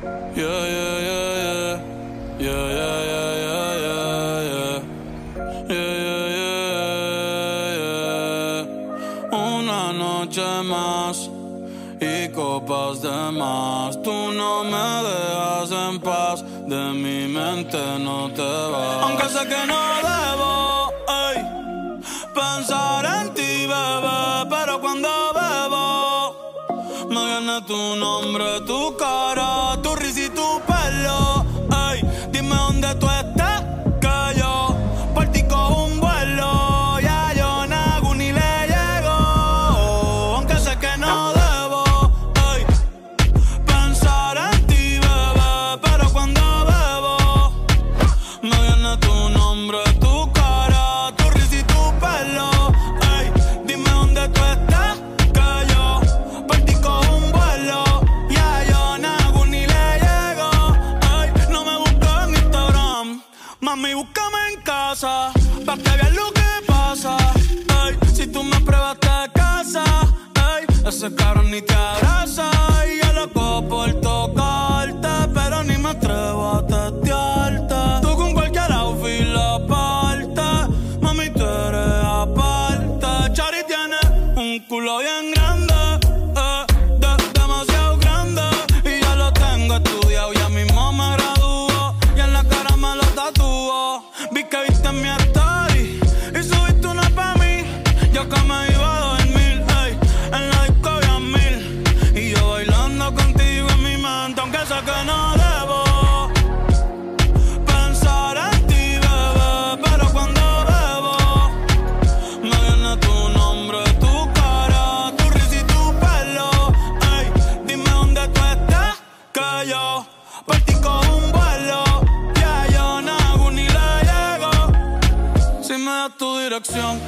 Yeah, yeah, yeah, yeah. Yeah, yeah, yeah, yeah, yeah, yeah. Yeah, yeah, yeah. Una noche más y copas de más. Tú no me dejas en paz, de mi mente no te vas. Aunque sé que no viene tu nombre, tu cara, tu risa un culo bien grande,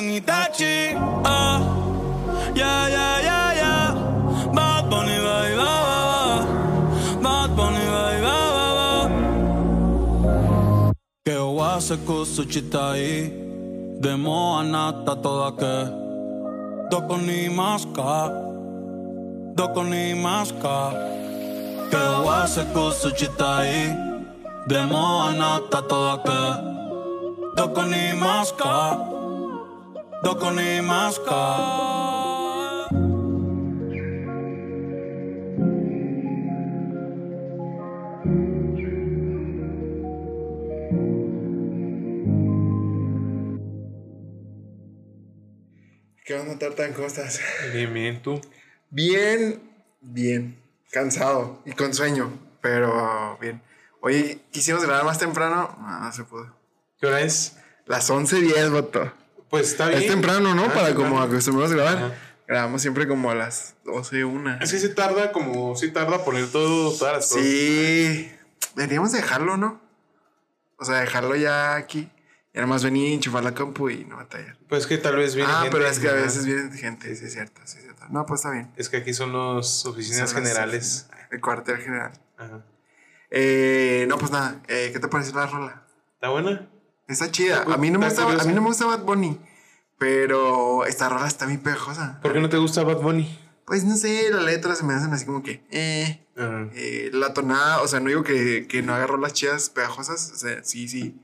en Itachi ah. Yeah, yeah, yeah, yeah. Bad Bunny, baby, ba, ba, ba. Bad Bunny, baby, ba, ba, ba. Que wase kusuchita i Demo anata toda que Doko ni maska Doko ni maska Que wase kusuchita i Demo anata toda que Doko ni maska Doko ni maska ¿Qué onda, Tartan? ¿Cómo estás? Bien, bien, tú. Bien, bien. Cansado y con sueño, pero bien. Oye, quisimos grabar más temprano. No, no se pudo. ¿Qué hora es? Las 11.10, voto. Pues está bien. Es temprano, ¿no? Ah, Para temprano. como acostumbramos a grabar. Ajá. Grabamos siempre como a las 12, una. Es que se tarda como, sí tarda poner todo, todas las cosas. Sí. Deberíamos dejarlo, ¿no? O sea, dejarlo ya aquí. Y nada más venir, enchufar la compu y no batallar. Pues que tal vez viene Ah, gente. pero es que a veces viene gente, sí es cierto, sí es cierto. No, pues está bien. Es que aquí son las oficinas Son las- generales. El cuartel general. Ajá. Eh, no, pues nada. Eh, ¿Qué te pareció la rola? ¿Está buena? Está chida. A mí no me gusta, a mí no me gusta Bad Bunny. Pero esta rola está muy pegajosa. ¿Por qué no te gusta Bad Bunny? Pues no sé, las letras se me hacen así como que. Eh, eh, la tonada, o sea, no digo que, que no haga rolas chidas pegajosas. O sea, sí, sí.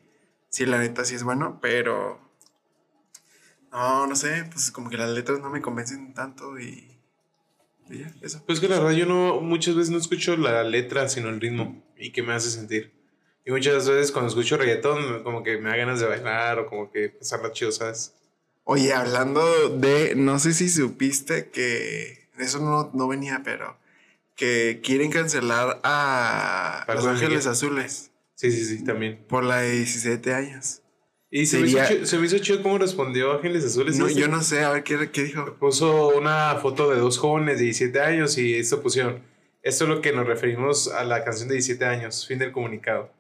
Sí, la neta sí es bueno, pero. No, no sé, pues como que las letras no me convencen tanto y. y ya, eso. Pues que la verdad yo no, muchas veces no escucho la letra, sino el ritmo. Y qué me hace sentir. Y muchas veces cuando escucho reggaetón, como que me da ganas de bailar o como que pasarla chido, ¿sabes? Oye, hablando de. No sé si supiste que. Eso no, no venía, pero. Que quieren cancelar a ¿A Los Ángeles Miguel? Azules Sí, sí, sí, también. por la de 17 años. Y se, Sería- me hizo chido, se me hizo chido cómo respondió Ángeles Azules. No, yo no sé, a ver qué, qué dijo. Puso una foto de dos jóvenes de 17 años y esto pusieron. Esto es lo que nos referimos a la canción de 17 años, fin del comunicado.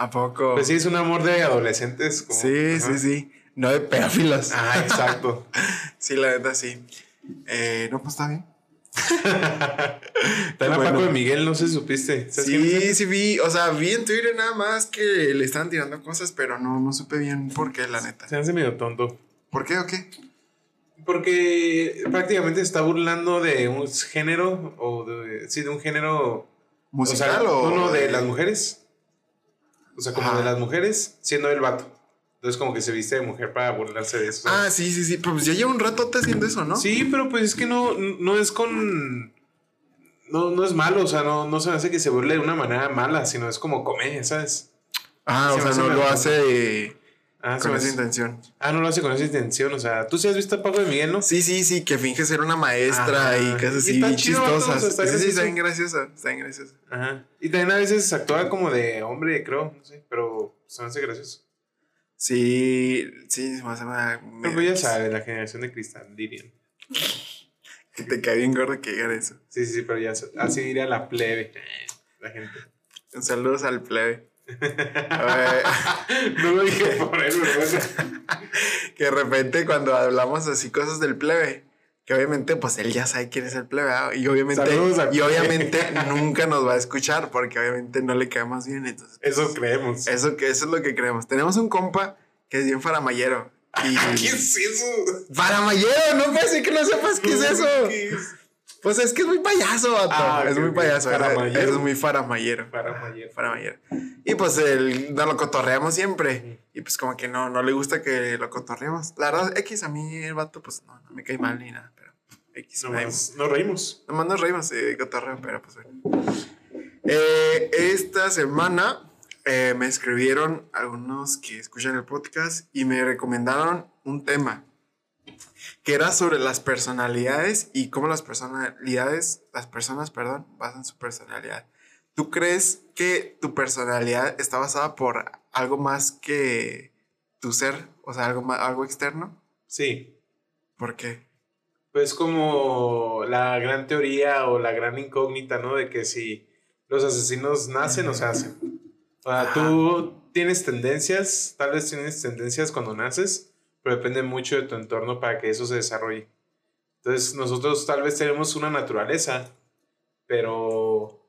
¿A poco? Pues sí, es un amor de adolescentes. Como, sí, ajá. sí, sí. No de pedófilos. Ah, exacto. sí, la neta sí. Eh, no, pues está bien. También Bueno. Paco de Miguel, no sé si supiste. ¿Sabes quién es Sí, sí vi. O sea, vi en Twitter nada más que le estaban tirando cosas, pero no, no supe bien por qué, la neta. Se hace medio tonto. ¿Por qué o qué? Porque prácticamente se está burlando de un género, o de, sí, de un género... ¿Musical o, sea, o.? No, no, de las mujeres. O sea, como Ajá. de las mujeres, siendo el vato. Entonces como que se viste de mujer para burlarse de eso. Ah, sí, sí, sí. Pues ya lleva un ratote haciendo eso, ¿no? Sí, pero pues es que no, no es con... No, no es malo, o sea, no, no se hace que se burle de una manera mala, sino es como comedia, ¿sabes? Ah, Se o sea, no lo hace Ah, con esa intención. ah, no lo hace con esa intención, o sea, tú sí has visto a Paco de Miguel, ¿no? Sí, sí, sí, que finge ser una maestra Ajá. y cosas así bien chistosas. está sí, sí, está bien graciosa. Está bien graciosa. Ajá. Y también a veces actúa como de hombre, creo, no sé, pero se me hace gracioso. Sí, sí, se me hace una- Pero pues ya sabes, la generación de cristal, dirían. Que te cae bien gordo que digan eso. Sí, sí, sí, pero ya así diría la plebe, la gente. Un saludos al plebe. No lo dije por él, que de repente cuando hablamos así cosas del plebe, que obviamente pues él ya sabe quién es el plebe ¿ah? y obviamente y obviamente nunca nos va a escuchar porque obviamente no le caemos bien entonces pues, Eso creemos. eso que eso es lo que creemos tenemos un compa que es bien faramayero y ¿Qué es eso? faramayero no puede ser que no sepas qué es eso ¿Qué es? Pues es que es muy payaso vato. Ah, es muy payaso es, muy faramayero Faramayero. Faramayero. Y pues el, nos lo cotorreamos siempre. Y pues como que no, no le gusta que lo cotorreemos. La verdad, X a mí el vato, pues no, no me cae mal ni nada. Pero X. Nomás nos reímos. Nomás nos reímos de cotorreo, pero pues bueno. Eh, esta semana eh, me escribieron algunos que escuchan el podcast y me recomendaron un tema que era sobre las personalidades y cómo las personalidades, las personas, perdón, basan su personalidad. ¿Tú crees que tu personalidad está basada por algo más que tu ser? O sea, algo, más, algo externo. Sí. ¿Por qué? Pues como la gran teoría o la gran incógnita, ¿no? De que si los asesinos nacen o se hacen. O sea, tú tienes tendencias, tal vez tienes tendencias cuando naces, pero depende mucho de tu entorno para que eso se desarrolle. Entonces, nosotros tal vez tenemos una naturaleza, pero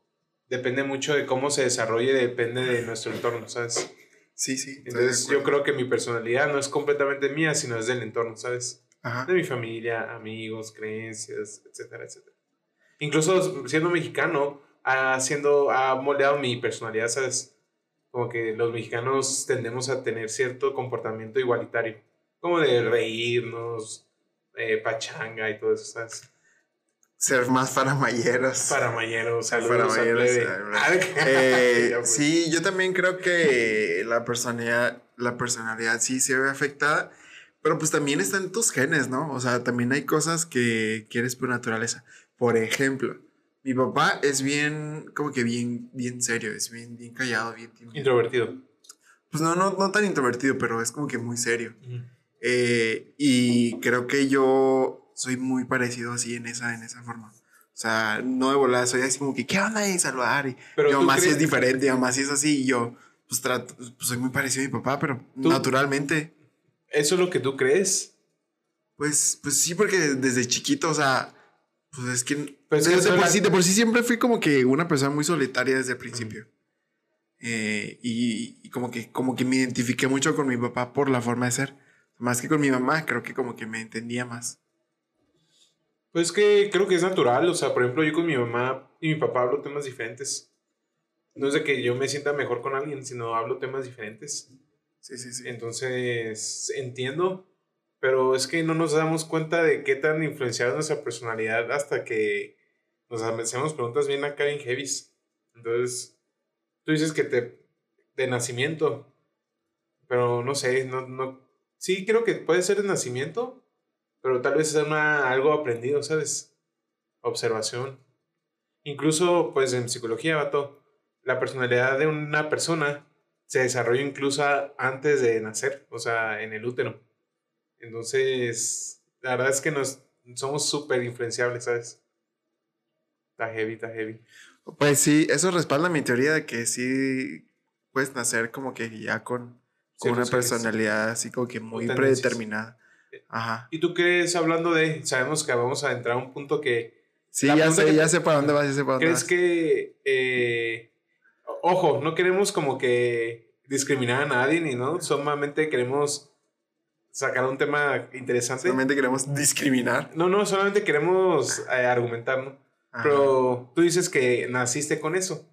depende mucho de cómo se desarrolle, depende de nuestro entorno, ¿sabes? Sí, sí. Entonces, yo creo que mi personalidad no es completamente mía, sino es del entorno, ¿sabes? Ajá. de mi familia, amigos, creencias, etcétera, etcétera. Incluso siendo mexicano, ha, siendo, ha moldeado mi personalidad, ¿sabes? Como que los mexicanos tendemos a tener cierto comportamiento igualitario, como de reírnos, eh, pachanga y todo eso, ¿sabes? Ser más faramayeros. Paramayeros, saludos ay, Ah, Eh, ya, pues. sí, yo también creo que la personalidad, la personalidad sí se ve afectada, pero pues también está en tus genes, ¿no? O sea, también hay cosas que quieres por naturaleza. Por ejemplo, mi papá es bien, como que bien, bien serio, es bien, bien callado, bien tímido. Introvertido. Pues no, no, no tan introvertido, pero es como que muy serio. Eh, y creo que yo soy muy parecido así en esa, en esa forma. O sea, no de volada, soy así como que, ¿qué onda? Y saludar. Y Pero yo más crees- es diferente, yo más es así. Y yo, pues, trato, pues soy muy parecido a mi papá, pero Tú- naturalmente, ¿Eso es lo que tú crees? pues, pues sí, porque desde chiquito, o sea, pues es que, Pues de, que de por sí, de por sí siempre fui como que una persona muy solitaria desde el principio. Eh, y, y como que como que me identifiqué mucho con mi papá por la forma de ser. Más que con mi mamá, creo que como que me entendía más. Pues que creo que es natural, o sea, por ejemplo, yo con mi mamá y mi papá hablo temas diferentes. No es de que yo me sienta mejor con alguien, sino hablo temas diferentes. Sí, sí, sí. Entonces, entiendo, pero es que no nos damos cuenta de qué tan influenciada es nuestra personalidad hasta que nos hacemos preguntas bien acá en heavies. Entonces, tú dices que te de nacimiento, pero no sé, no, no, sí creo que puede ser de nacimiento, pero tal vez es algo aprendido, ¿sabes? Observación. Incluso, pues en psicología, vato, la personalidad de una persona se desarrolla incluso antes de nacer, o sea, en el útero. Entonces, la verdad es que nos somos súper influenciables, ¿sabes? Está heavy, está heavy. Pues sí, eso respalda mi teoría de que sí puedes nacer como que ya con, con una personalidad así como que muy predeterminada. Ajá. ¿Y tú crees, hablando de, sabemos que vamos a entrar a un punto que Sí, ya sé, que ya sé para dónde vas, ya sé para dónde ¿Crees vas. que, eh, ojo, no queremos como que discriminar a nadie ni no, solamente queremos sacar un tema interesante. Solamente queremos discriminar. No, no, solamente queremos eh, argumentar, ¿no? Ajá. Pero tú dices que naciste con eso,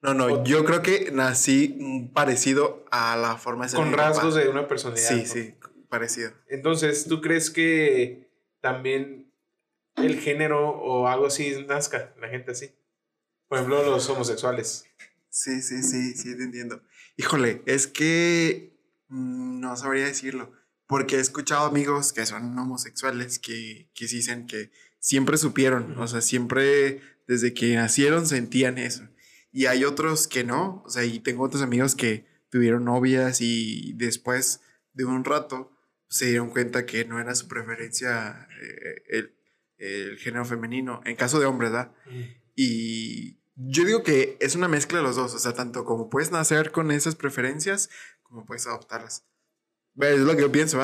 No, no, yo creo que nací parecido a la forma de ser con rasgos papá. de una personalidad. Sí, ¿no? sí, parecido. Entonces, ¿tú crees que también el género o algo así nazca, la gente así? Por ejemplo, los homosexuales. Sí, sí, sí, sí, te entiendo. Híjole, es que mm, no sabría decirlo, porque he escuchado amigos que son homosexuales que, que dicen que siempre supieron, o sea, siempre desde que nacieron sentían eso. Y hay otros que no, o sea, y tengo otros amigos que tuvieron novias y después de un rato se dieron cuenta que no era su preferencia eh, el, el género femenino, en caso de hombres, ¿verdad? Y yo digo que es una mezcla de los dos, o sea, tanto como puedes nacer con esas preferencias, como puedes adoptarlas. Es lo que yo pienso,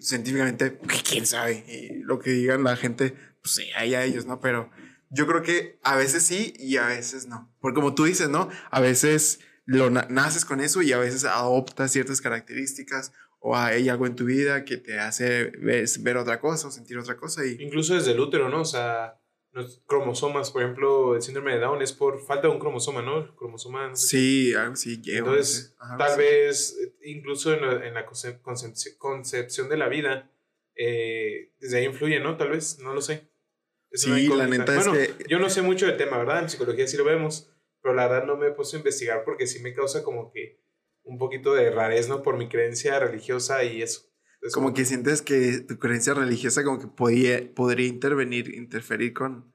científicamente, pues, quién sabe, y lo que digan la gente, pues sí, ahí a ellos, ¿no? Pero yo creo que a veces sí y a veces no. Porque como tú dices, ¿no? A veces lo na- naces con eso y a veces adoptas ciertas características o hay algo en tu vida que te hace ves- ver otra cosa o sentir otra cosa y... Incluso desde el útero, ¿no? O sea, los cromosomas, por ejemplo, el síndrome de Down es por falta de un cromosoma, ¿no? El cromosoma, no sé Sí, algo así, llevo, no Entonces, sé, ajá, tal sí. vez, eh, incluso en la, en la conce- concep- concepción de la vida, eh, desde ahí influye, ¿no? Tal vez, no lo sé. Es Sí, la neta es que- yo no sé mucho del tema, ¿verdad? En psicología sí lo vemos, pero la verdad no me he puesto a investigar porque sí me causa como que un poquito de rarez, ¿no? Por mi creencia religiosa y eso. Entonces, Como que sientes que tu creencia religiosa como que podía, podría intervenir, interferir con,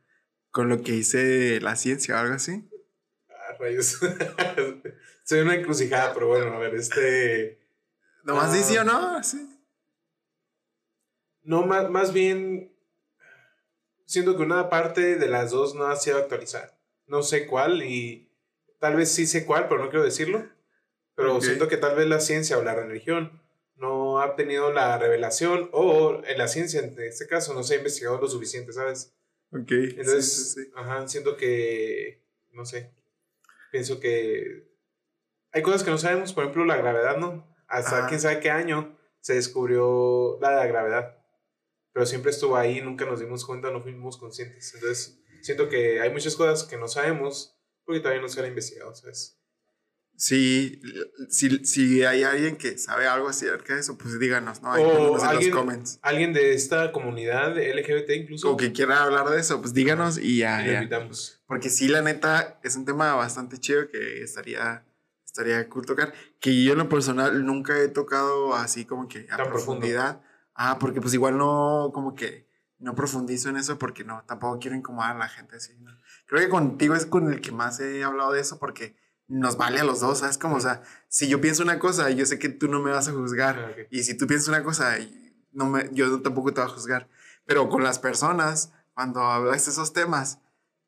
con lo que dice la ciencia o algo así. ah, rayos. Soy una encrucijada, pero bueno, a ver, este... Nomás Ah. dice o no, sí. No, más, más bien siento que una parte de las dos no ha sido actualizada. No sé cuál y tal vez sí sé cuál, pero no quiero decirlo. Pero siento que tal vez la ciencia o la religión no ha tenido la revelación o en la ciencia, en este caso, no se ha investigado lo suficiente, ¿sabes? Ok. Entonces, sí, sí, sí. ajá, siento que, no sé, pienso que hay cosas que no sabemos, por ejemplo, la gravedad, ¿no? Hasta Ajá. quién sabe qué año se descubrió la, la gravedad, pero siempre estuvo ahí, nunca nos dimos cuenta, no fuimos conscientes. Entonces, siento que hay muchas cosas que no sabemos porque todavía no se han investigado, ¿sabes? Sí, si, si hay alguien que sabe algo acerca de eso, pues díganos, ¿no? Ahí O pónganos en alguien- los comments. Alguien de esta comunidad LGBT incluso, O que quiera hablar de eso, pues díganos y ya, y ya. invitamos. Porque sí, la neta, es un tema bastante chido que estaría, estaría cool tocar. Que yo en lo personal nunca he tocado así como que a Tan profundo. Ah, porque pues igual no, como que no profundizo en eso porque no, tampoco quiero incomodar a la gente así. ¿no? Creo que contigo es con el que más he hablado de eso porque nos vale a los dos, ¿sabes? Como, o sea, si yo pienso una cosa, yo sé que tú no me vas a juzgar. Ah, ok. Y si tú piensas una cosa, no me, yo tampoco te voy a juzgar. Pero con las personas, cuando hablas de esos temas,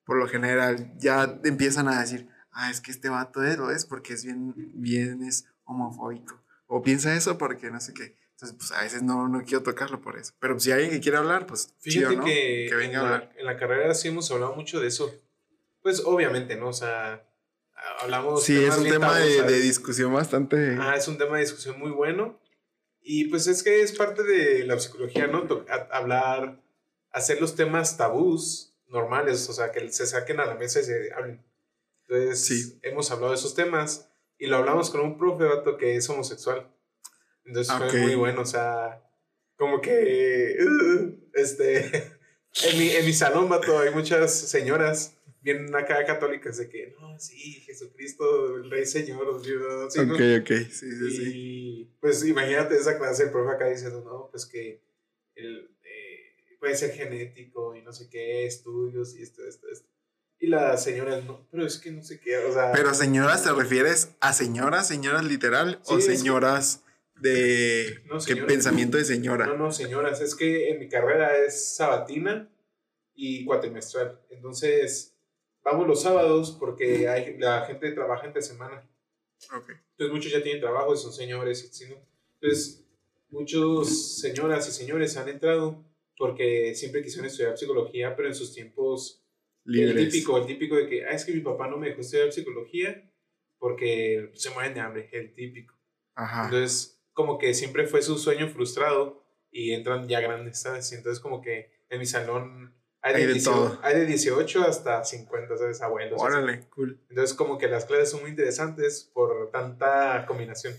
por lo general ya empiezan a decir, ah, es que este vato es, lo es porque es bien, bien es homofóbico. O piensa eso porque no sé qué. Entonces, pues a veces no, no quiero tocarlo por eso. Pero si hay alguien que quiere hablar, pues Fíjate ¿no? que, que venga a en, la, hablar. en la carrera sí hemos hablado mucho de eso. Pues obviamente, ¿no? O sea, hablamos... Sí, es un tema de, de discusión bastante... Ah, es un tema de discusión muy bueno. Y pues es que es parte de la psicología, ¿no? A- hablar, hacer los temas tabús normales, o sea, que se saquen a la mesa y se hablen. Entonces, Sí. hemos hablado de esos temas y lo hablamos con un profe, vato, que es homosexual. Entonces Ok. fue muy bueno, o sea, como que, uh, este, en mi, en mi salón, vato, hay muchas señoras bien acá católicas de que, no, sí, Jesucristo, el Rey Señor, sí, ¿no? ok, ok, sí, sí, sí. Y pues imagínate esa clase, el profe acá diciendo, no, pues que el, eh, puede ser genético y no sé qué, estudios y esto, esto, esto. Y la señora, no, pero es que no sé qué, o sea... Pero señoras, ¿te refieres a señoras, señoras literal? Sí, ¿O señoras de... No, ¿Qué señoras. pensamiento de señora? No, no, señoras, es que en mi carrera es sabatina y cuatrimestral. Entonces, vamos los sábados porque hay, la gente trabaja entre semana. Entonces, muchos ya tienen trabajo y son señores. Entonces, muchos señoras y señores han entrado porque siempre quisieron estudiar psicología, pero en sus tiempos el típico, el típico de que, ah, es que mi papá no me dejó estudiar psicología porque se mueren de hambre, el típico. Ajá. Entonces, como que siempre fue su sueño frustrado y entran ya grandes, ¿sabes? Entonces, como que en mi salón hay de, hay de, 18, hay de 18 hasta 50, ¿sabes? Abuelos. Órale, cool. Entonces, como que las clases son muy interesantes por tanta combinación.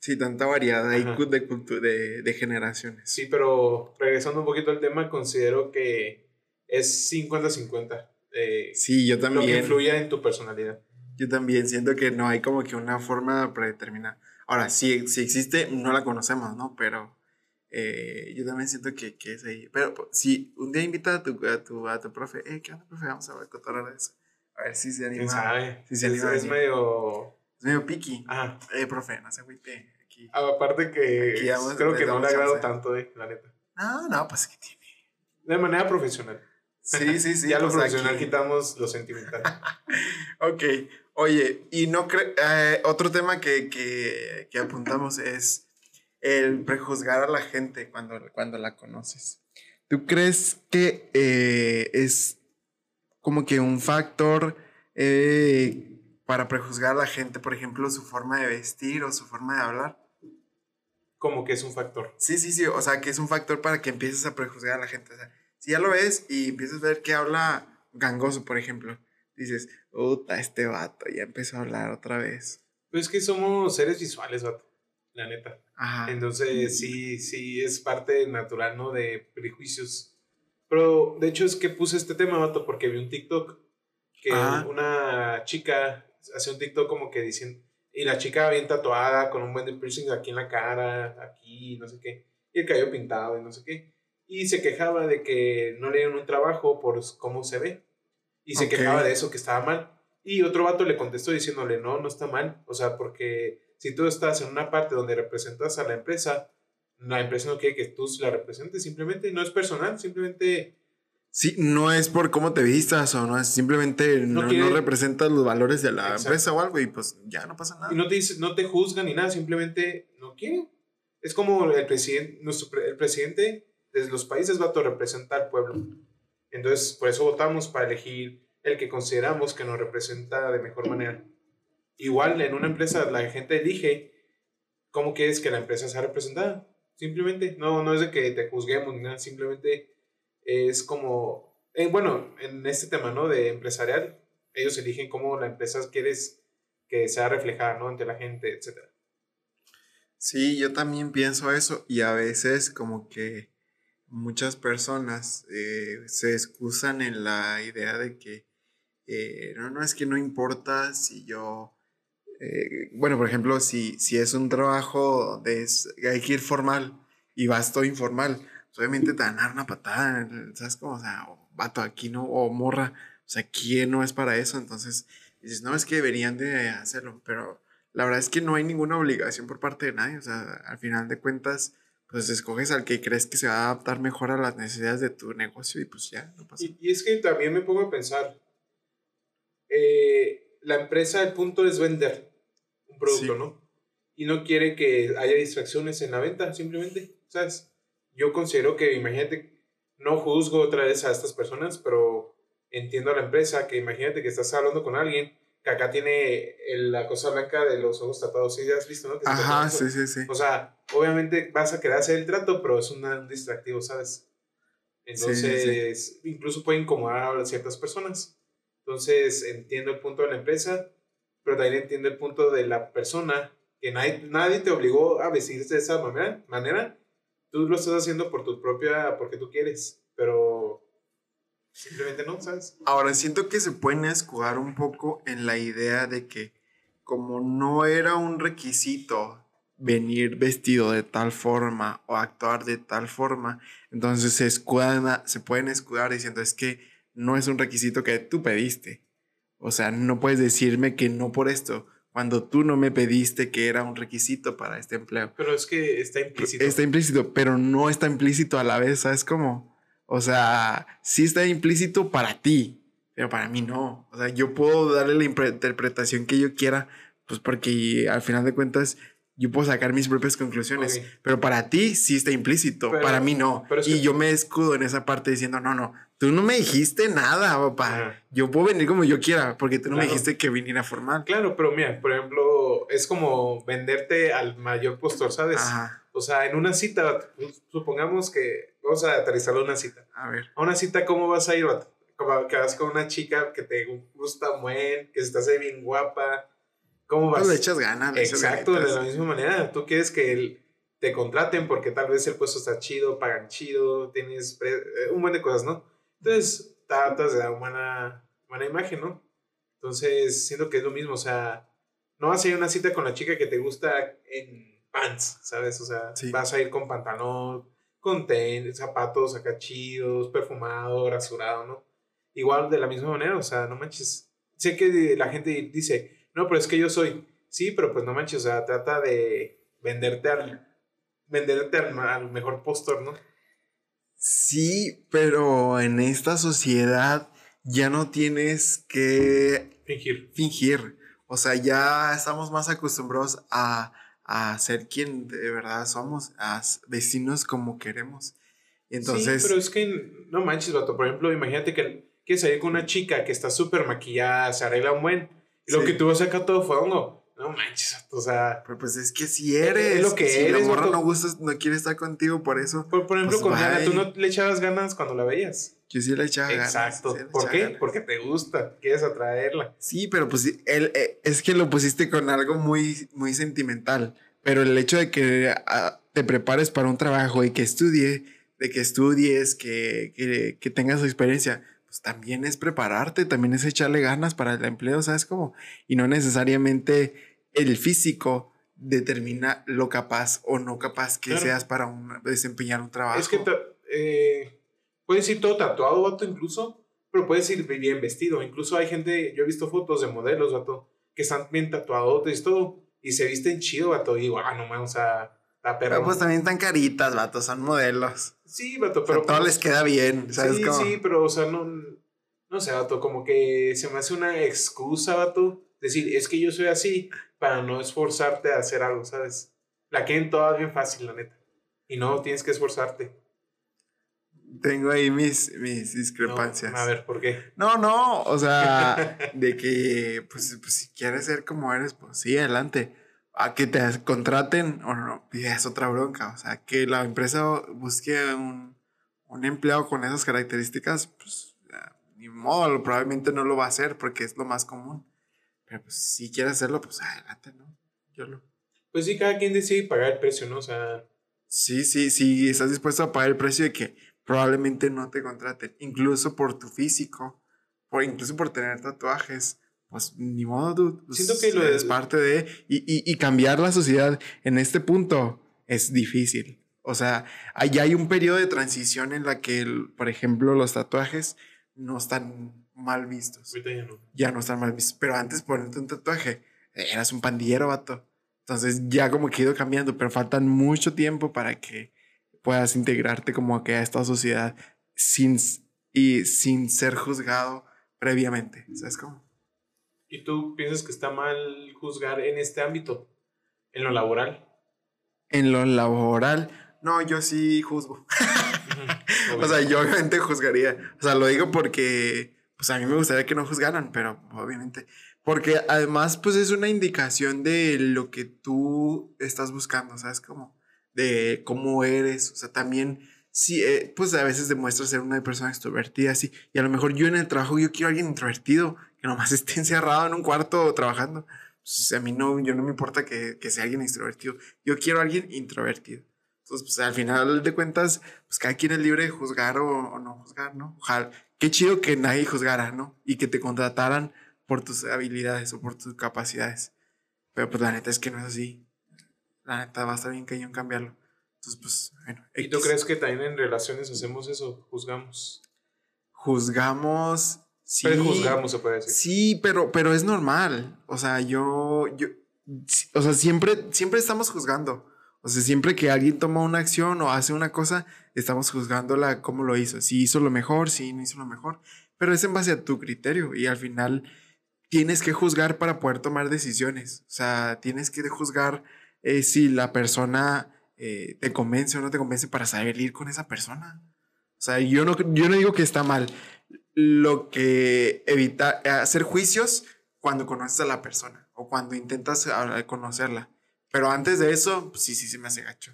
Sí, tanta variedad hay de, de, de generaciones. Sí, pero regresando un poquito al tema, considero que es 50-50. Eh, sí, yo también. Lo que influye en tu personalidad. Yo también siento que no hay como que una forma predeterminada. Ahora, si, si existe, no la conocemos, ¿no? Pero eh, yo también siento que, que, es ahí. Pero si un día invita a tu, a tu, a tu profe, eh, ¿qué onda, profe? Vamos a ver de eso. A ver si se anima. sabe? Si se anima. Es, medio... Es medio piqui. Ajá. Eh, profe, no se agüite. Aquí. Ah, aparte que creo que no le agrado tanto, eh, la neta. No, no, pues que tiene. De manera profesional. Sí, sí, sí. ya lo pues profesional quitamos lo sentimental. ok. Oye, y no creo. Eh, otro tema que, que, que, apuntamos es el prejuzgar a la gente cuando, cuando la conoces. ¿Tú crees que eh, es como que un factor eh, para prejuzgar a la gente, por ejemplo, su forma de vestir o su forma de hablar? Como que es un factor. Sí, sí, sí. O sea, que es un factor para que empieces a prejuzgar a la gente. O sea, si ya lo ves y empiezas a ver que habla gangoso, por ejemplo, dices, puta, este vato ya empezó a hablar otra vez. Pues es que somos seres visuales, vato, la neta. Ajá. Entonces, sí, sí, es parte natural, ¿no? De prejuicios. Pero, de hecho, es que puse este tema, vato, porque vi un TikTok que una chica hace un TikTok como que diciendo, y la chica bien tatuada, con un buen de piercing aquí en la cara, aquí, no sé qué, y el cabello pintado y no sé qué y se quejaba de que no le dieron un trabajo por cómo se ve. Y se quejaba de eso, que estaba mal. Y otro vato le contestó diciéndole, no, no está mal. O sea, porque si tú estás en una parte donde representas a la empresa, la empresa no quiere que tú la representes, simplemente no es personal, simplemente... Sí, no es por cómo te vistas o no es simplemente no, no, representas los valores de la empresa o algo y pues ya no pasa nada. Y no te, no te juzgan ni nada, simplemente no quieren. Es como el presidente, nuestro, el presidente desde los países va a representar al pueblo. Entonces, por eso votamos para elegir el que consideramos que nos representa de mejor manera. Igual en una empresa la gente elige cómo quieres que la empresa sea representada. Simplemente, no, no es de que te juzguemos simplemente es como, eh, bueno, en este tema, ¿no? De empresarial, ellos eligen cómo la empresa quieres que sea reflejada, ¿no? Ante la gente, etc. Sí, yo también pienso eso y a veces como que muchas personas eh, se excusan en la idea de que eh, no, no, es que no importa si yo, eh, bueno, por ejemplo, si, si es un trabajo de, hay que ir formal y vas todo informal, pues, obviamente te van a dar una patada, ¿sabes cómo? O sea, vato aquí no, o morra, o sea, ¿quién no es para eso? Entonces dices, no, es que deberían de hacerlo, pero la verdad es que no hay ninguna obligación por parte de nadie, o sea, al final de cuentas pues escoges al que crees que se va a adaptar mejor a las necesidades de tu negocio y pues ya, no pasa. Y, y es que también me pongo a pensar, eh, la empresa, el punto es vender un producto, ¿no? Y no quiere que haya distracciones en la venta, simplemente, ¿sabes? Yo considero que, imagínate, no juzgo otra vez a estas personas, pero entiendo a la empresa que imagínate que estás hablando con alguien que acá tiene la cosa blanca de los ojos tapados. Sí, ya has visto, ¿no? Ajá, sí, sí, sí. O sea, obviamente vas a querer hacer el trato, pero es un distractivo, ¿sabes? Entonces, incluso puede incomodar a ciertas personas. Entonces, entiendo el punto de la empresa, pero también entiendo el punto de la persona, que nadie, nadie te obligó a vestirse de esa manera, manera. Tú lo estás haciendo por tu propia, porque tú quieres, pero Simplemente no, ¿sabes? Ahora siento que se pueden escudar un poco en la idea de que como no era un requisito venir vestido de tal forma o actuar de tal forma, entonces se, escudan, se pueden escudar diciendo es que no es un requisito que tú pediste. O sea, no puedes decirme que no por esto, cuando tú no me pediste que era un requisito para este empleo. Pero es que está implícito. Está implícito, pero no está implícito a la vez, ¿sabes cómo? O sea, sí está implícito para ti, pero para mí no. O sea, yo puedo darle la interpretación que yo quiera, pues porque al final de cuentas yo puedo sacar mis propias conclusiones. Pero para ti sí está implícito, para mí no. y yo me escudo en esa parte diciendo, no, no, tú no me dijiste nada, papá. Yo puedo venir como yo quiera, porque tú no me dijiste que viniera formal. Claro, pero mira, por ejemplo, es como venderte al mayor postor, ¿sabes? O sea, en una cita, supongamos que vamos a aterrizarlo en una cita. A ver. A una cita, ¿cómo vas a ir, Como que vas con una chica que te gusta muy, que se te hace bien guapa ¿Cómo vas? le echas ganas. Exacto, de la misma manera. Tú quieres que te contraten porque tal vez el puesto está chido, pagan chido, tienes eh, un buen de cosas, ¿no? Entonces, tratas de dar una buena imagen, ¿no? Entonces, siento que es lo mismo, o sea, no vas a ir a una cita con la chica que te gusta en pants, ¿sabes? O sea, vas a ir con pantalón, con tenis, zapatos acá chidos, perfumado, rasurado, ¿no? Igual de la misma manera, o sea, no manches. Sé que la gente dice, no, pero es que yo soy, sí, pero pues no manches, o sea, trata de venderte al, venderte al, mejor postor, ¿no? Sí, pero en esta sociedad ya no tienes que fingir. Fingir. O sea, ya estamos más acostumbrados a, a ser quien de verdad somos, a vecinos como queremos. Entonces. Sí, pero es que no manches, vato. Por ejemplo, imagínate que quieres salir con una chica que está súper maquillada, se arregla un buen lo que tuvo acá todo fue hongo. No manches, o sea. Pero pues es que si eres. Es lo que si eres. Si no gusta, no quiere estar contigo por eso. Por, ejemplo, pues con Diana, tú no le echabas ganas cuando la veías. Yo sí le echaba ganas. Exacto. ¿Por qué? Porque te gusta, quieres atraerla. Sí, pero pues él, eh, es que lo pusiste con algo muy, muy sentimental. Pero el hecho de que ah, te prepares para un trabajo y que estudie, de que estudies, que, que, que tengas experiencia pues, también es prepararte, también es echarle ganas para el empleo, ¿sabes cómo? Y no necesariamente el físico determina lo capaz o no capaz que seas para desempeñar un trabajo. Es que eh, puedes ir todo tatuado, vato, incluso, pero puedes ir bien vestido. Incluso hay gente, yo he visto fotos de modelos, vato, que están bien tatuados y todo, y se visten chido, vato, y digo, ah, no mames, o sea pero pues también están caritas, vato, son modelos. Sí, vato, pero. todo pues les queda bien, ¿sabes? Sí, sí, pero, o sea, no. No sé, vato, como que se me hace una excusa, vato. Decir, es que yo soy así para no esforzarte a hacer algo, ¿sabes? La quieren todas bien fácil, la neta. Y no tienes que esforzarte. Tengo ahí mis, mis discrepancias. a ver, ¿por qué? No, no, o sea, de que, pues, pues si quieres ser como eres, pues sí, adelante a que te contraten o no, es otra bronca. O sea, que la empresa busque un, un empleado con esas características, pues ni modo, probablemente no lo va a hacer porque es lo más común. Pero pues si quieres hacerlo, pues adelante, ¿no? Yo lo. Pues sí, cada quien decide pagar el precio, ¿no? O sea. Sí, sí, sí, estás dispuesto a pagar el precio de que probablemente no te contraten, incluso por tu físico, por, incluso por tener tatuajes pues ni modo, dude. Pues, Siento que lo es parte de. Y, y, y, cambiar la sociedad en este punto es difícil. O sea, allá hay un periodo de transición en la que, por ejemplo, los tatuajes no están mal vistos. Ya no. ya no están mal vistos. Pero antes ponerte un tatuaje, eras un pandillero, vato. Entonces ya como que ha ido cambiando, pero faltan mucho tiempo para que puedas integrarte como que a esta sociedad sin, y sin ser juzgado previamente. ¿Sabes cómo? ¿Y tú piensas que está mal juzgar en este ámbito, en lo laboral? En lo laboral, no, yo sí juzgo. o sea, yo obviamente juzgaría. O sea, lo digo porque, pues a mí me gustaría que no juzgaran, pero obviamente. Porque además, pues es una indicación de lo que tú estás buscando, ¿sabes? Como de cómo eres. O sea, también, sí, eh, pues a veces demuestra ser una persona extrovertida, así. Y a lo mejor yo en el trabajo, yo quiero a alguien introvertido que nomás esté encerrado en un cuarto trabajando. Pues, a mí no, yo no me importa que, que, sea alguien extrovertido. Yo quiero a alguien introvertido. Entonces, pues al final de cuentas, pues cada quien es libre de juzgar o, no juzgar, ¿no? Ojalá, qué chido que nadie juzgara, ¿no? Y que te contrataran por tus habilidades o por tus capacidades. Pero pues la neta es que no es así. La neta va a estar bien cañón cambiarlo. Entonces, pues, bueno. ¿Y tú crees que también en relaciones hacemos eso? ¿Juzgamos? Juzgamos Sí, juzgamos, se puede decir. Sí, pero, pero es normal. O sea, yo, yo, o sea, siempre, siempre estamos juzgando. O sea, siempre que alguien toma una acción o hace una cosa, estamos juzgándola cómo lo hizo. Si hizo lo mejor, si no hizo lo mejor. Pero es en base a tu criterio y al final tienes que juzgar para poder tomar decisiones. O sea, tienes que juzgar eh, si la persona eh, te convence o no te convence para saber ir con esa persona. O sea, yo no, yo no digo que está mal. Lo que evita hacer juicios cuando conoces a la persona o cuando intentas conocerla. Pero antes de eso, pues sí, sí, sí me hace gacho.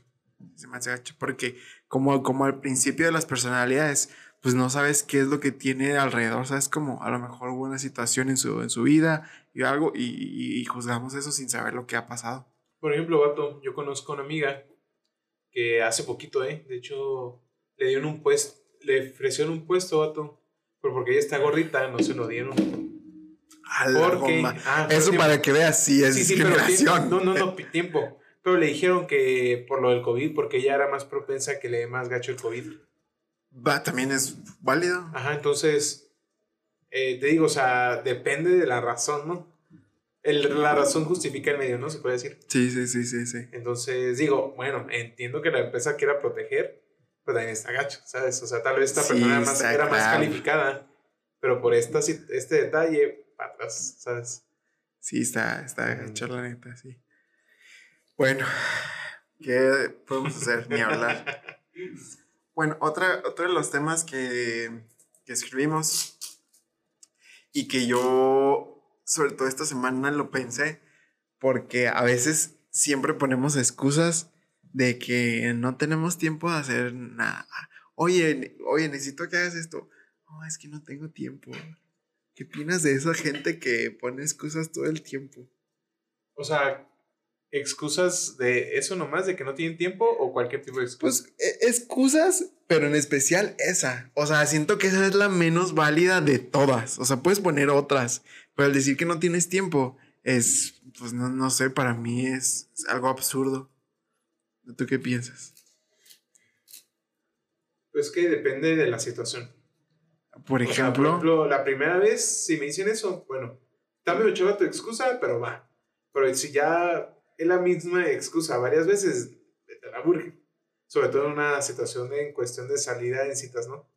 Se me hace gacho porque como, como al principio de las personalidades, pues no sabes qué es lo que tiene alrededor, sabes como a lo mejor hubo una situación en su, en su vida y algo y, juzgamos eso sin saber lo que ha pasado. Por ejemplo, Vato, yo conozco a una amiga que hace poquito, ¿eh? De hecho, le dieron un puesto, le ofrecieron un puesto, Vato, pero porque ella está gordita, no se lo dieron. Porque, ah, eso para que veas si es discriminación. no, no, no, tiempo. Pero le dijeron que por lo del COVID, porque ella era más propensa que le dé más gacho el COVID. Va, también es válido. Ajá, entonces, eh, te digo, o sea, depende de la razón, ¿no? El, la razón justifica el medio, ¿no? Se puede decir. Sí, sí, sí, sí, sí. Entonces, digo, bueno, entiendo que la empresa quiera proteger, pero también está gacho, ¿sabes? O sea, tal vez esta persona más, era más calificada, pero por esta, este detalle, para atrás, ¿sabes? Sí, está, está gacho, la neta, sí. Bueno, ¿qué podemos hacer? Ni hablar. Bueno, otra, otro de los temas que, que escribimos y que yo, sobre todo esta semana, lo pensé, porque a veces siempre ponemos excusas de que no tenemos tiempo de hacer nada. Oye, oye, necesito que hagas esto. No, es que no tengo tiempo. ¿Qué opinas de esa gente que pone excusas todo el tiempo? O sea, excusas de eso nomás, de que no tienen tiempo o cualquier tipo de excusa? Pues e, excusas, pero en especial esa. O sea, siento que esa es la menos válida de todas. O sea, puedes poner otras, pero al decir que no tienes tiempo es, pues no, no sé, para mí es, algo absurdo. ¿Tú qué piensas? Pues que depende de la situación. Por ejemplo, por ejemplo, la primera vez, si me dicen eso, bueno, dame chava tu excusa, pero va. Pero si ya es la misma excusa varias veces, te la aburre. Sobre todo en una situación de, en cuestión de salida en citas, ¿no?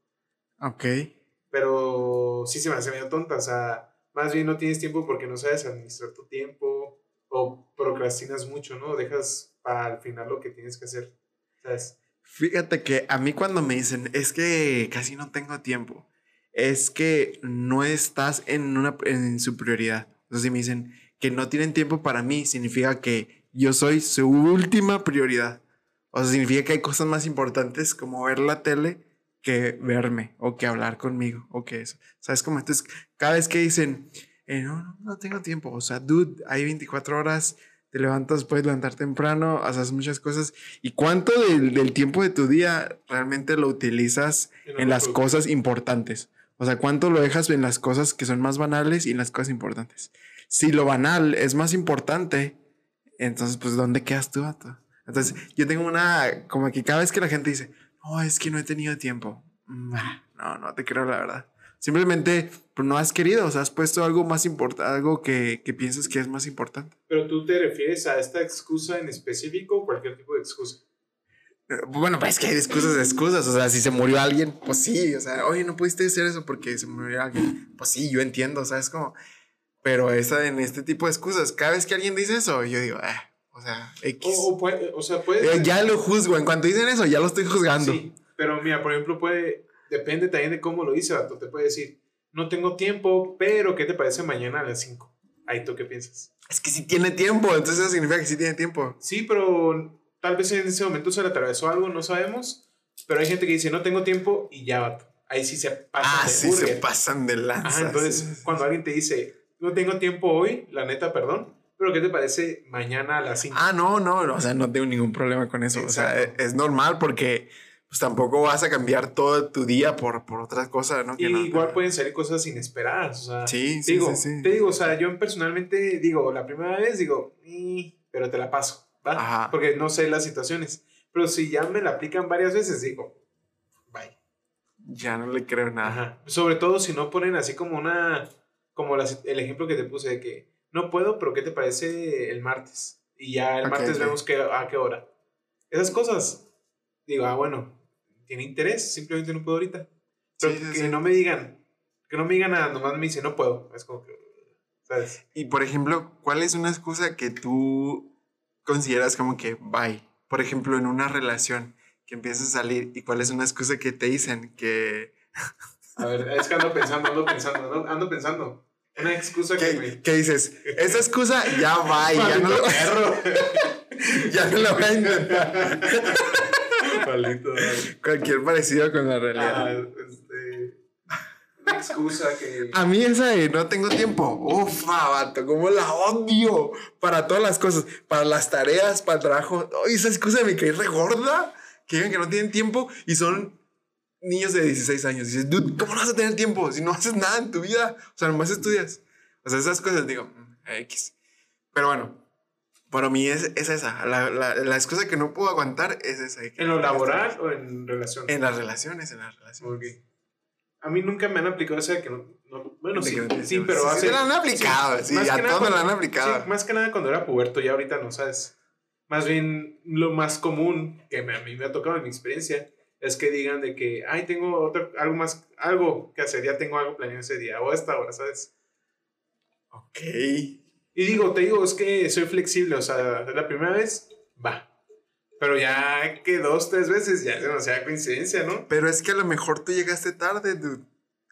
Ok. Pero sí se me hace medio tonta, o sea, más bien no tienes tiempo porque no sabes administrar tu tiempo o procrastinas mucho, ¿no? Dejas para al final lo que tienes que hacer, ¿sabes? Fíjate que a mí cuando me dicen, es que casi no tengo tiempo, es que no estás en, una, en su prioridad. Sea, si me dicen, que no tienen tiempo para mí significa que yo soy su última prioridad. O sea, significa que hay cosas más importantes como ver la tele que verme o que hablar conmigo o que eso. ¿Sabes cómo? Entonces, cada vez que dicen, eh, no, no tengo tiempo, o sea, dude, hay 24 horas, te levantas, puedes levantar temprano, haces muchas cosas. ¿Y cuánto del, tiempo de tu día realmente lo utilizas en las cosas importantes? O sea, ¿cuánto lo dejas en las cosas que son más banales y en las cosas importantes? si lo banal es más importante, entonces, pues, ¿dónde quedas tú, vato? Entonces, yo tengo una, como que cada vez que la gente dice, no, es que no he tenido tiempo. Mm, no, no te creo, la verdad. Simplemente pues, no has querido, o sea, has puesto algo más importante, algo que, que piensas que es más importante. Pero tú te refieres a esta excusa en específico o cualquier tipo de excusa. Eh, bueno, pues es que hay excusas de excusas. O sea, si se murió alguien, pues sí. O sea, oye, no pudiste hacer eso porque se murió alguien. Pues sí, yo entiendo. O sea, es como, pero esa, en este tipo de excusas, cada vez que alguien dice eso, yo digo, ah, o sea, X. O, o, sea, puede. Eh, ya lo juzgo. En cuanto dicen eso, ya lo estoy juzgando. Sí, pero mira, por ejemplo, puede. Depende también de cómo lo dice, Te puede decir, no tengo tiempo, pero ¿qué te parece mañana a las 5? Ahí tú qué piensas. Es que sí tiene tiempo, entonces eso significa que sí tiene tiempo. Sí, pero tal vez en ese momento se le atravesó algo, no sabemos. Pero hay gente que dice, no tengo tiempo y ya, vato. Ahí sí se pasan ah, sí se pasan de lanza. entonces, cuando alguien te dice, no tengo tiempo hoy, la neta, perdón. Pero ¿qué te parece mañana a las 5? Ah, no, no, o sea, no tengo ningún problema con eso. O sea, es, normal porque pues tampoco vas a cambiar todo tu día por, por otras cosas, ¿no? y igual pueden ser cosas inesperadas, o sea. Sí, sí, digo, sí, Te digo, o sea, yo personalmente digo, la primera vez digo, pero te la paso, ¿va? Ajá. Porque no sé las situaciones. Pero si ya me la aplican varias veces, digo, bye. Ya no le creo nada. Ajá. Sobre todo si no ponen así como una como el ejemplo que te puse de que no puedo, pero ¿qué te parece el martes? Y ya el martes vemos que, a qué hora. esas cosas, digo, ah, bueno, tiene interés, simplemente no puedo ahorita. Pero Sí, sí, que sí. no me digan, que no me digan nada, nomás me dice, no puedo. Es como que, ¿sabes? Y por ejemplo, ¿cuál es una excusa que tú consideras como que bye? Por ejemplo, en una relación que empiezas a salir y cuál es una excusa que te dicen que, A ver, es que ando pensando, ando pensando, ando, ando pensando. Una excusa que que, me... que dices, esa excusa ya va y ya no, perro. ya no la voy a intentar. Maldito. Cualquier parecido con la realidad. Ah, este, una excusa que... A mí esa de no tengo tiempo, ufa, vato, como la odio para todas las cosas, para las tareas, para el trabajo. Ay, esa excusa me cae re gorda, que digan que no tienen tiempo y son niños de 16 años. dices, dude, ¿cómo no vas a tener tiempo si no haces nada en tu vida? O sea, nomás estudias. O sea, esas cosas digo, mm, X. Pero bueno, para mí es, es esa. La, la, la excusa que no puedo aguantar es esa. ¿En lo laboral o en relación? En las relaciones, en las relaciones. Ok. A mí nunca me han aplicado esa de que no... no- bueno, sí, sí, pero Sí, sí, hace... te la han aplicado, sí, más a todos me la han aplicado. sí, más que nada cuando era puberto, ya ahorita no, ¿sabes? Más bien, lo más común que me- a mí me ha tocado en mi experiencia es que digan de que, ay, tengo otro, algo más, algo que hacer, ya tengo algo planeado ese día o a esta hora, ¿sabes? Ok. Y digo, te digo, es que soy flexible, o sea, la primera vez, va. Pero ya que dos, tres veces, ya es demasiada coincidencia, ¿no? Pero es que a lo mejor tú llegaste tarde, dude.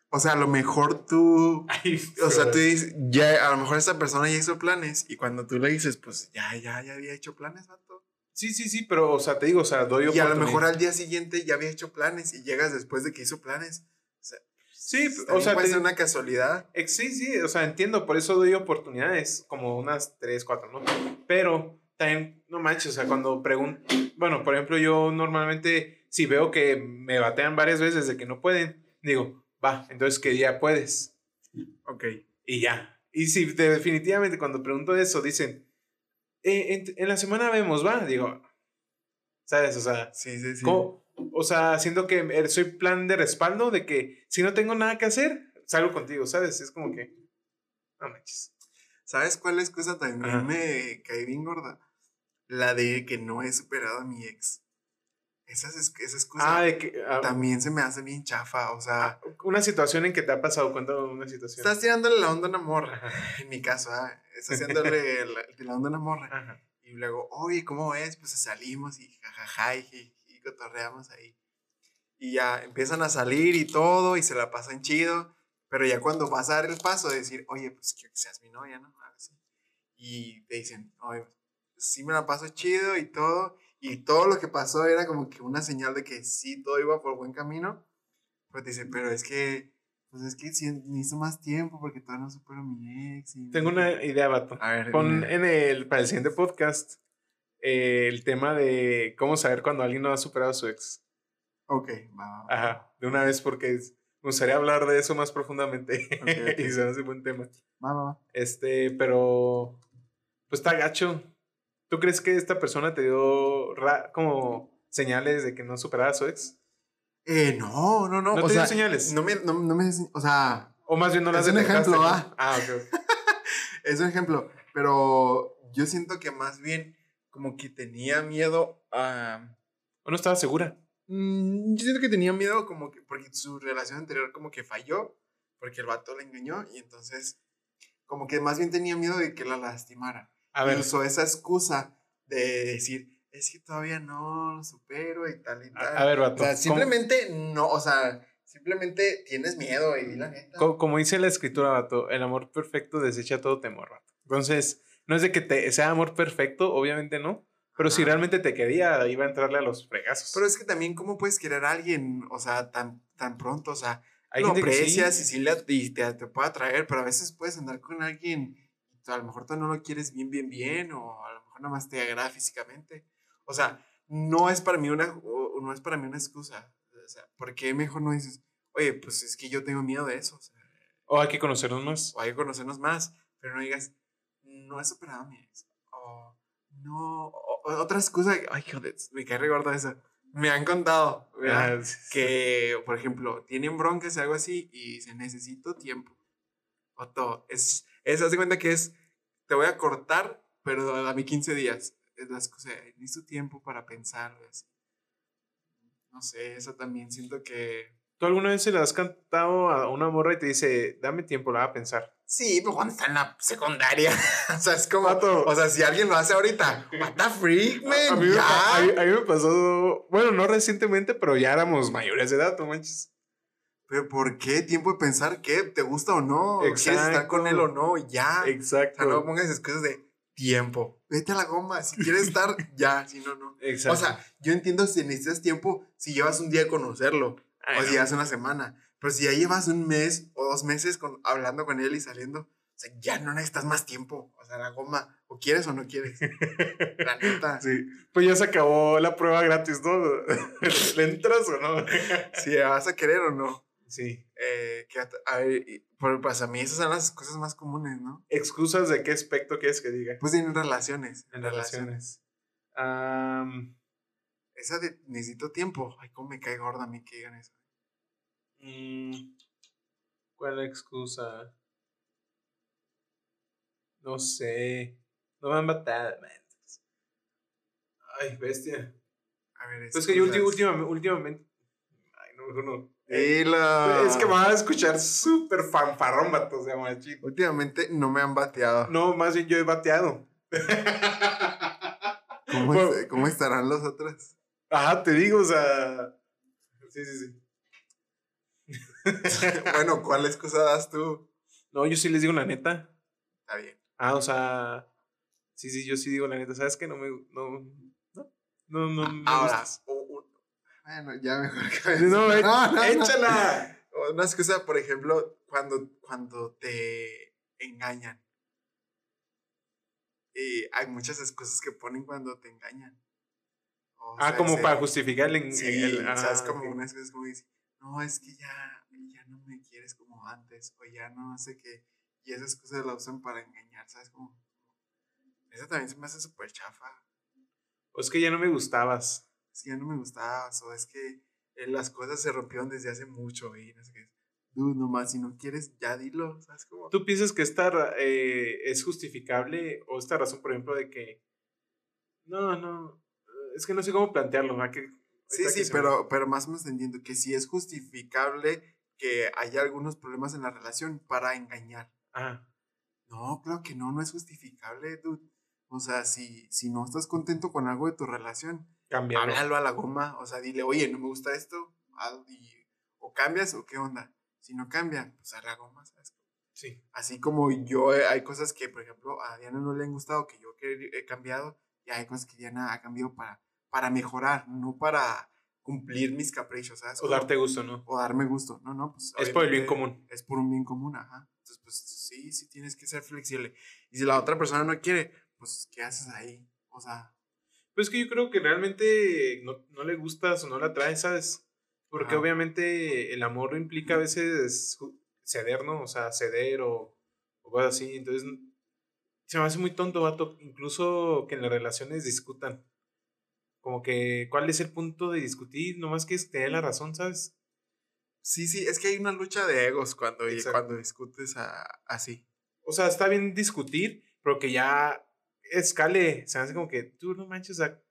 O sea, a lo mejor tú. Ay, O sea, tú dices, ya, a lo mejor esa persona ya hizo planes. Y cuando tú le dices, pues ya, ya, ya había hecho planes, vato. Sí, sí, sí, pero, o sea, te digo, o sea, doy Y a lo mejor al día siguiente ya había hecho planes y llegas después de que hizo planes. Sí, o También sea, puede te- ser una casualidad. Ex- Sí, sí, o sea, entiendo, por eso doy oportunidades, como unas tres, cuatro, ¿no? Pero también, no manches, o sea, cuando pregunto, bueno, por ejemplo, yo normalmente, si veo que me batean varias veces de que no pueden, digo, va, entonces, ¿qué día puedes? Ok. Y ya. Y si de- definitivamente cuando pregunto eso, dicen, "Eh, en, en la semana vemos, va, digo, ¿sabes? O sea, Sí, sí, sí. ¿Cómo? O sea, siento que eh, soy plan de respaldo de que si no tengo nada que hacer, salgo contigo, ¿sabes? Es como que. No manches. ¿Sabes cuál excusa también Ajá. me cae bien gorda? La de que no he superado a mi ex. Esas, es- esa excusa Ah, de que. ah, también se me hace bien chafa. O sea, una situación en que te ha pasado, cuéntame una situación. estás tirándole la onda a una morra. Ajá. En mi caso, ah, estás haciéndole la, la onda a una morra. Ajá. Y luego, oye, ¿cómo es? Pues salimos y jajaja y, y, cotorreamos ahí. Y ya empiezan a salir y todo y se la pasan chido. Pero ya cuando vas a dar el paso de decir, oye, pues quiero que seas mi novia, ¿no? Algo así. Y te dicen, oye, pues, sí me la paso chido y todo. Y todo lo que pasó era como que una señal de que sí, todo iba por buen camino. Pues te dicen, pero es que, pues es que sí, necesito más tiempo porque todavía no supero a mi ex. y- Tengo una idea, vato. A ver, Pon en el, para el siguiente podcast eh, el tema de cómo saber cuando alguien no ha superado a su ex. Ok, va. Ajá, de una vez porque es- me gustaría hablar de eso más profundamente. Ok, ok. y se hace buen tema. Va, va, va. Este, pero. Pues está gacho. ¿Tú crees que esta persona te dio ra- como señales de que no superaba a su ex? Eh, no, no, no. ¿No o te dio sea, señales? No me, no, no me, o sea, O más bien no las Es un ejemplo, ah. Ah, ok. ok. es un ejemplo. Pero yo siento que más bien como que tenía miedo a... ¿O no estaba segura? Mm, yo siento que tenía miedo como que, porque su relación anterior como que falló, porque el vato la engañó y entonces como que más bien tenía miedo de que la lastimara. A Y ver, usó esa excusa de decir, es que todavía no lo supero y tal y tal. a, a ver, vato. O sea, ¿cómo- simplemente no, o sea, simplemente tienes miedo y la neta. co- como dice la escritura, vato, el amor perfecto desecha todo temor, vato. Entonces, no es de que te, sea amor perfecto, obviamente no. Pero si realmente te quería, iba a entrarle a los fregazos. Pero es que también, ¿cómo puedes querer a alguien, o sea, tan, tan pronto? O sea, Hay lo gente que sí. aprecias y sí le, y te, te puede atraer, pero a veces puedes andar con alguien y tú a lo mejor tú no lo quieres bien, bien, bien, o a lo mejor nada más te agrada físicamente. O sea, no es para mí una, no es para mí una excusa. O sea, ¿por qué mejor no dices, oye, pues es que yo tengo miedo de eso? O sea, O hay que conocernos más. o hay que conocernos más, pero no digas, no he superado a mi ex. O no, o- o- otra excusa, ay, joder, me cae re gorda eso. Me han contado, ¿verdad? Ah, sí, sí. que, por ejemplo, tienen broncas o algo así y dicen, necesito tiempo. Otto, es, es, haz de cuenta que es, te voy a cortar, pero dame 15 días. es las cosas, necesito tiempo para pensar, así. No sé, eso también siento que... ¿Tú alguna vez se le has cantado a una morra y te dice, dame tiempo, la voy a pensar? Sí, pero cuando está en la secundaria. o sea, es como. O sea, si alguien lo hace ahorita, what the freak, man. A mí, me, a mí- a mí me pasó, bueno, no recientemente, pero ya éramos mayores de edad, no manches. Pero ¿por qué? Tiempo de pensar qué, te gusta o no, quieres estar con él o no, ya. O Exacto. sea, no pongas excusas de tiempo. Vete a la goma, si quieres estar, ya, si no, no. Exacto. O sea, yo entiendo si necesitas tiempo, si llevas un día de conocerlo, Ay, o no. si llevas una semana. Pero si ya llevas un mes o dos meses con, hablando con él y saliendo, o sea, ya no necesitas más tiempo. O sea, la goma, o quieres o no quieres. La neta. Sí, pues ya se acabó la prueba gratis, ¿no? ¿Le entras o no? Si vas a querer o no. Sí. Eh, que, a ver, por- pues a mí esas son las cosas más comunes, ¿no? ¿Excusas de qué aspecto quieres que diga? Pues en relaciones. En relaciones. Am, Esa de necesito tiempo. Ay, cómo me cae gorda a mí que digan eso. mm, ¿Cuál excusa? No sé. No me han matado, man. Ay, bestia. A ver, Pues que yo últimamente, últimamente. Ay, no, mejor no. Es que me van a escuchar súper fanfarrón, vatos de machín. Últimamente no me han bateado. No, más bien yo he bateado. ¿Cómo, Bueno, es- cómo estarán los otros? Ajá, te digo, o sea. Sí, sí, sí. bueno, ¿cuál excusa das tú? No, yo sí les digo la neta. Está bien. Ah, o sea. Sí, sí, yo sí digo la neta. ¿Sabes qué? No me. No. No, no, no me Ahora, bueno, ya mejor que No, eh, no, no. échala. Una excusa, por ejemplo, cuando, cuando te engañan. Y hay muchas excusas que ponen cuando te engañan. O Ah, sea, como ese- para justificar el. Sí, el- o sea, es ah, como ok. una excusa como dice, no, es que ya, ya no me quieres como antes, o ya no sé qué. Y esas cosas la usan para engañar, ¿sabes? Como, eso también se me hace súper chafa. O es que ya no me gustabas. Es que ya no me gustabas, o es que eh, las cosas se rompieron desde hace mucho y no sé qué. Dude, nomás, si no quieres, ya dilo, ¿sabes? Como, ¿Tú piensas que esta eh, es justificable o esta razón, por ejemplo, de que. No, no. Es que no sé cómo plantearlo. ¿verdad? Que, sí, sí, se me- pero, pero más o menos entiendo que sí es justificable que haya algunos problemas en la relación para engañar. Ah, No, claro que no, no es justificable, dude. O sea, si, si no estás contento con algo de tu relación, cambiarlo. háblalo a la goma. O sea, dile, oye, no me gusta esto. y- o cambias o qué onda. Si no cambia, pues a la goma, ¿sabes? Sí. Así como yo, eh, hay cosas que, por ejemplo, a Diana no le han gustado, que yo he cambiado, y hay cosas que Diana ha cambiado para, para mejorar, no para cumplir mis caprichos, ¿sabes? O Como- darte gusto, ¿no? o darme gusto. No, no, pues. Es por el bien común. Es por un bien común, ajá. Entonces, pues sí, sí tienes que ser flexible. Y si la otra persona no quiere, pues, ¿qué haces ahí? O sea, Pues es que yo creo que realmente no, no le gustas o no la traes, ¿sabes? Porque Ajá. obviamente el amor implica a veces ceder, ¿no? O sea, ceder o, o cosas así. Entonces, se me hace muy tonto, vato. Incluso que en las relaciones discutan. Como que, ¿cuál es el punto de discutir? Nomás que es tener la razón, ¿sabes? sí, sí, es que hay una lucha de egos cuando, cuando discutes a- así. O sea, está bien discutir, pero que ya escale. Se me hace como que tú no manches, o sea,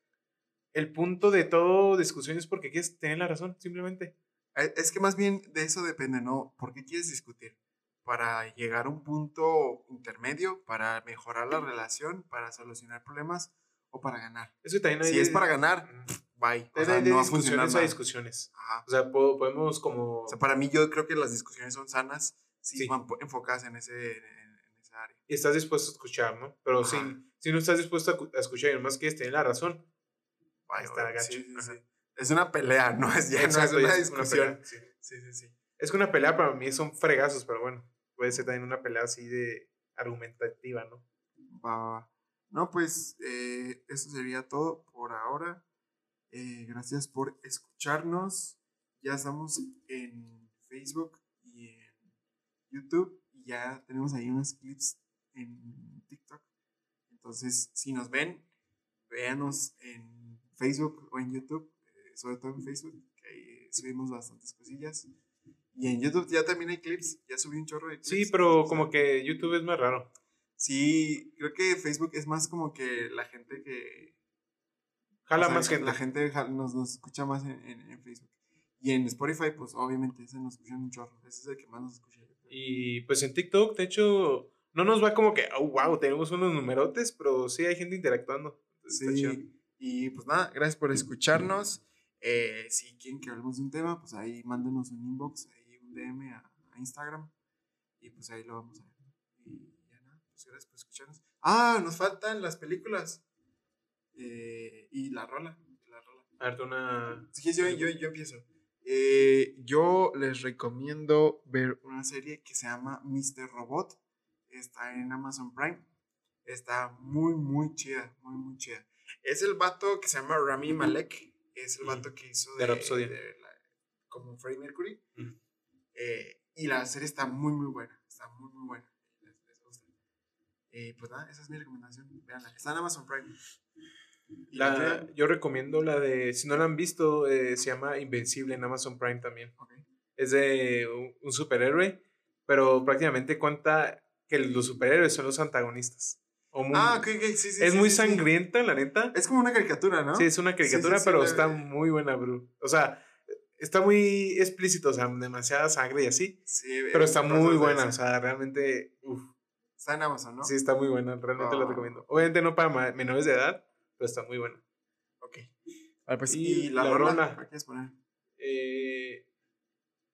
el punto de todo discusión es porque quieres tener la razón, simplemente. Eh, Es que más bien de eso depende, ¿no? ¿Por qué quieres discutir? ¿Para llegar a un punto intermedio? ¿Para mejorar la relación? ¿Para solucionar problemas? ¿O para ganar? Es que también hay. Si es para ganar, bye. O Hay sea, de no va a funcionar discusiones a nada. discusiones. Ajá. O sea, po- podemos como. O sea, para mí yo creo que las discusiones son sanas si Sí. van enfocadas en, ese, en, en esa área. y estás dispuesto a escuchar, ¿no? Pero si, si no estás dispuesto a, cu- a escuchar y nomás quieres tener la razón, está güey, gacho. sí, sí. Es una pelea, no es, ya Exacto, no es una es una discusión. pelea, sí. sí, sí, sí. Es que una pelea para mí son fregazos, pero bueno, puede ser también una pelea así de argumentativa, ¿no? Va. No, pues eh, eso sería todo por ahora. Eh, gracias por escucharnos. Ya estamos en Facebook y en YouTube. Y ya tenemos ahí unos clips en TikTok. Entonces, si nos ven, véanos en Facebook o en YouTube. eh, sobre todo en Facebook, que ahí subimos bastantes cosillas. Y en YouTube ya también hay clips. Ya subí un chorro de clips. Sí, pero como que YouTube es más raro. Sí, creo que Facebook es más como que la gente que, Jala O sea, más gente. La gente nos, nos escucha más en, en- en Facebook. Y en Spotify, pues obviamente ese nos escuchan un chorro. Ese es el que más nos escucha. Y pues en TikTok, de hecho, no nos va como que, oh, wow, tenemos unos numerotes, pero sí hay gente interactuando. Entonces. Sí. Y pues nada, gracias por escucharnos. Eh, si quieren que hablemos de un tema, pues ahí mándenos un inbox, ahí un DM a, a Instagram. Y pues ahí lo vamos a ver. Y ya nada, pues gracias por escucharnos. Ah, nos faltan las películas. Eh, y la rola. La rola. A ver, tú una... Quieres, yo, yo, yo empiezo. Eh, yo les recomiendo ver una serie que se llama Mr. Robot. Está en Amazon Prime. Está muy, muy chida. Muy, muy chida. Es el vato que se llama Rami Malek. Es el vato que hizo De Rhapsody. de la- como Freddie Mercury. Ujú. Eh, y la serie está muy, muy buena. Está muy, muy buena. Les, les gusta. Eh, pues nada, esa es mi recomendación. Veanla. Está en Amazon Prime. ¿Y la La, yo recomiendo la de, si no la han visto, eh, se llama Invencible en Amazon Prime también. Ok. Es de un, un superhéroe, pero prácticamente cuenta que los superhéroes son los antagonistas. O muy- Ah, ok, ok, sí, sí. es sí, muy sangrienta, la neta. Es como una caricatura, ¿no? Sí, es una caricatura, pero está muy buena, bro. O sea, está muy explícito, o sea, demasiada sangre y así. Sí, Pero está muy buena, o sea, realmente, uf, Está en Amazon, ¿no? sí, está muy buena, realmente la Ah. recomiendo. Obviamente no para menores de edad, pero está muy buena. Ok. Vale, pues, Y y, la, la rola. ¿cuál quieres poner? Eh,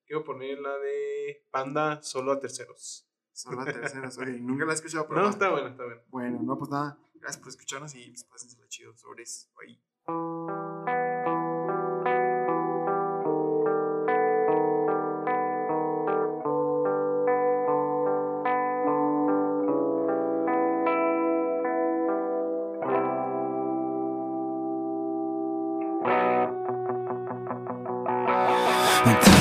quiero poner la de Panda solo a terceros. Solo la tercera, sorry. Nunca la he escuchado, pero. No, está buena, está buena. Bueno, no, pues nada. Gracias por escucharnos y pues pásensela chido sobre eso. Bye. Tal